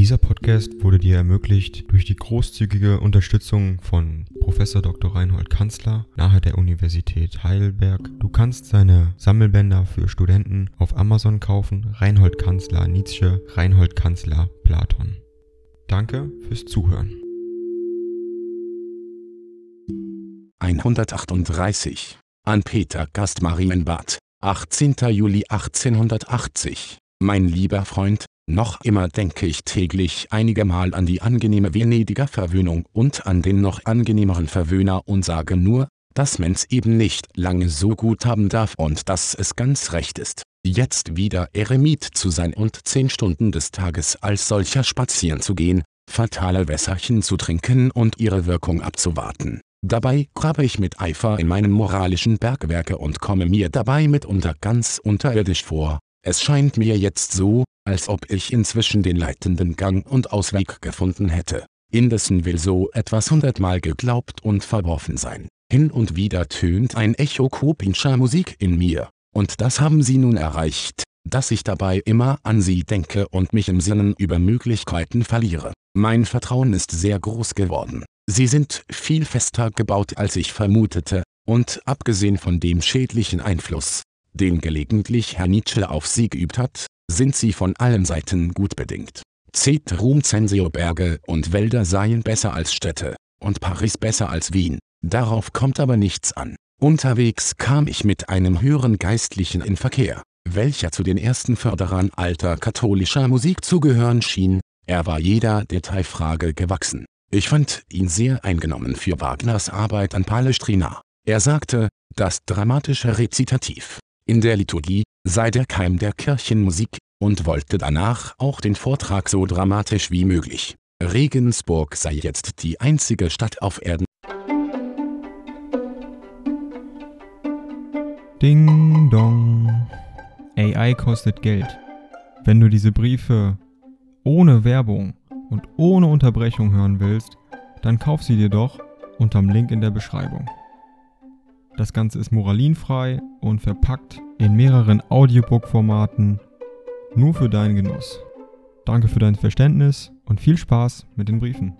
Dieser Podcast wurde dir ermöglicht durch die großzügige Unterstützung von Professor Dr. Reinhold Kanzler nahe der Universität Heidelberg. Du kannst seine Sammelbänder für Studenten auf Amazon kaufen. Reinhold Kanzler Nietzsche, Reinhold Kanzler Platon. Danke fürs Zuhören. 138 an Peter Gast Marienbad, 18. Juli 1880. Mein lieber Freund, noch immer denke ich täglich einige Mal an die angenehme Venediger Verwöhnung und an den noch angenehmeren Verwöhner und sage nur, dass man's eben nicht lange so gut haben darf und dass es ganz recht ist, jetzt wieder Eremit zu sein und zehn Stunden des Tages als solcher spazieren zu gehen, fatale Wässerchen zu trinken und ihre Wirkung abzuwarten. Dabei grabe ich mit Eifer in meinem moralischen Bergwerke und komme mir dabei mitunter ganz unterirdisch vor. Es scheint mir jetzt so, als ob ich inzwischen den leitenden Gang und Ausweg gefunden hätte. Indessen will so etwas hundertmal geglaubt und verworfen sein. Hin und wieder tönt ein Echo kopinscher Musik in mir, und das haben sie nun erreicht, dass ich dabei immer an sie denke und mich im Sinnen über Möglichkeiten verliere. Mein Vertrauen ist sehr groß geworden. Sie sind viel fester gebaut als ich vermutete, und abgesehen von dem schädlichen Einfluss, den gelegentlich Herr Nietzsche auf sie geübt hat, sind sie von allen Seiten gut bedingt. Cet Ruhm Censeo Berge und Wälder seien besser als Städte, und Paris besser als Wien, darauf kommt aber nichts an. Unterwegs kam ich mit einem höheren Geistlichen in Verkehr, welcher zu den ersten Förderern alter katholischer Musik zu gehören schien, er war jeder Detailfrage gewachsen. Ich fand ihn sehr eingenommen für Wagners Arbeit an Palestrina. Er sagte, das dramatische Rezitativ in der Liturgie sei der Keim der Kirchenmusik, und wollte danach auch den Vortrag so dramatisch wie möglich. Regensburg sei jetzt die einzige Stadt auf Erden. Ding dong. AI kostet Geld. Wenn du diese Briefe ohne Werbung und ohne Unterbrechung hören willst, dann kauf sie dir doch unterm Link in der Beschreibung. Das Ganze ist moralinfrei und verpackt in mehreren Audiobook-Formaten nur für deinen Genuss. Danke für dein Verständnis und viel Spaß mit den Briefen.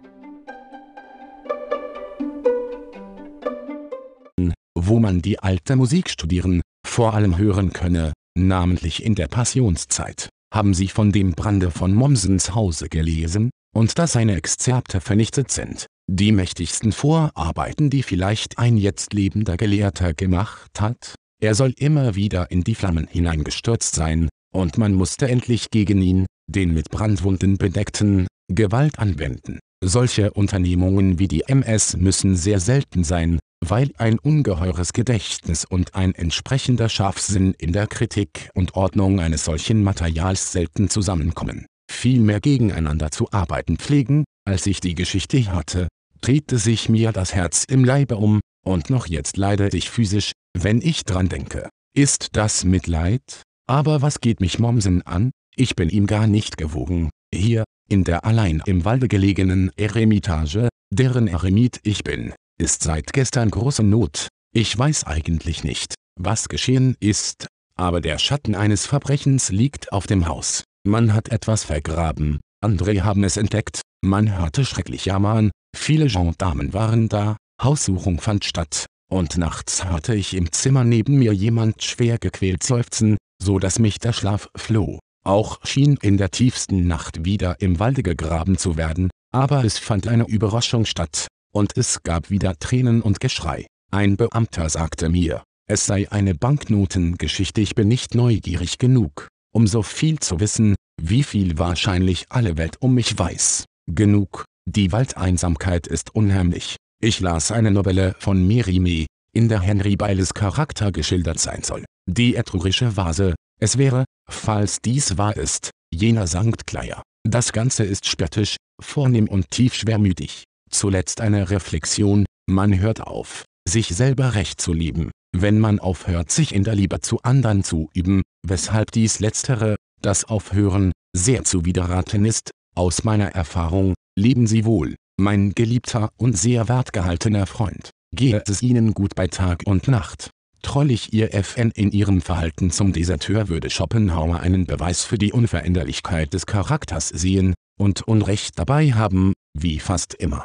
Wo man die alte Musik studieren, vor allem hören könne, namentlich in der Passionszeit. Haben Sie von dem Brande von Mommsens Hause gelesen, und dass seine Exzerpte vernichtet sind? die mächtigsten Vorarbeiten die vielleicht ein jetzt lebender Gelehrter gemacht hat, er soll immer wieder in die Flammen hineingestürzt sein, und man musste endlich gegen ihn, den mit Brandwunden bedeckten, Gewalt anwenden. Solche Unternehmungen wie die MS müssen sehr selten sein, weil ein ungeheures Gedächtnis und ein entsprechender Scharfsinn in der Kritik und Ordnung eines solchen Materials selten zusammenkommen. Viel mehr gegeneinander zu arbeiten pflegen, als ich die Geschichte hatte, drehte sich mir das Herz im Leibe um, und noch jetzt leide ich physisch, wenn ich dran denke. Ist das Mitleid? Aber was geht mich Mommsen an? Ich bin ihm gar nicht gewogen. Hier, in der allein im Walde gelegenen Eremitage, deren Eremit ich bin, ist seit gestern große Not. Ich weiß eigentlich nicht, was geschehen ist, aber der Schatten eines Verbrechens liegt auf dem Haus. Man hat etwas vergraben, andere haben es entdeckt, man hörte schrecklich jammern, Viele Gendarmen waren da, Haussuchung fand statt, und nachts hörte ich im Zimmer neben mir jemand schwer gequält seufzen, so dass mich der Schlaf floh. Auch schien in der tiefsten Nacht wieder im Walde gegraben zu werden, aber es fand eine Überraschung statt, und es gab wieder Tränen und Geschrei. Ein Beamter sagte mir, es sei eine Banknotengeschichte ich bin nicht neugierig genug, um so viel zu wissen, wie viel wahrscheinlich alle Welt um mich weiß. Genug, die Waldeinsamkeit ist unheimlich. Ich las eine Novelle von Merime, in der Henry Beiles Charakter geschildert sein soll. Die etrurische Vase, es wäre, falls dies wahr ist, jener Sankt Kleier. Das Ganze ist spöttisch, vornehm und tief schwermütig. Zuletzt eine Reflexion, man hört auf, sich selber recht zu lieben, wenn man aufhört sich in der Liebe zu anderen zu üben, weshalb dies letztere, das Aufhören, sehr zu widerraten ist, aus meiner Erfahrung, Leben Sie wohl, mein geliebter und sehr wertgehaltener Freund. Gehe es Ihnen gut bei Tag und Nacht. Trollig Ihr FN in Ihrem Verhalten zum Deserteur würde Schopenhauer einen Beweis für die Unveränderlichkeit des Charakters sehen, und Unrecht dabei haben, wie fast immer.